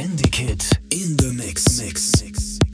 Candy Kid in the mix. mix. mix.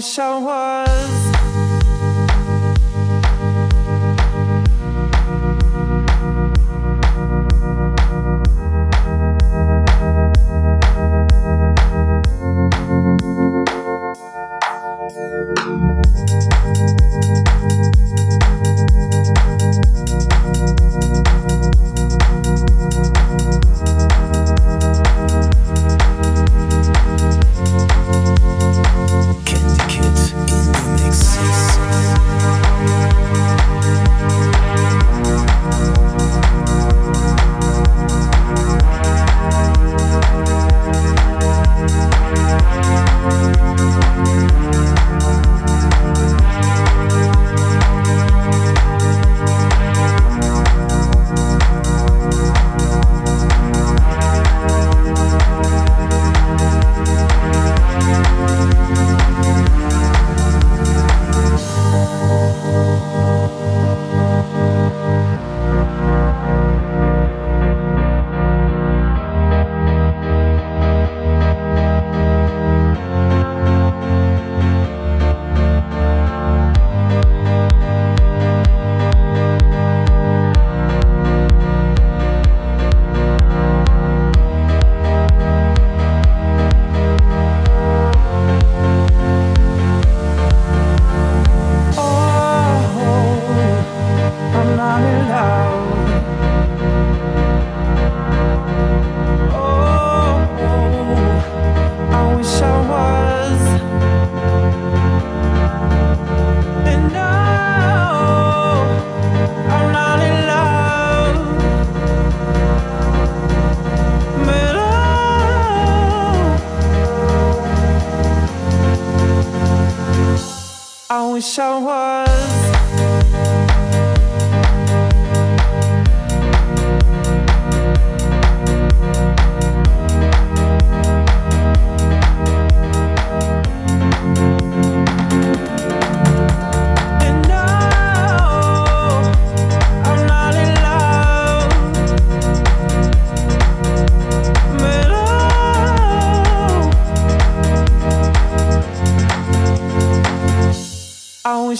想我嗯嗯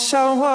so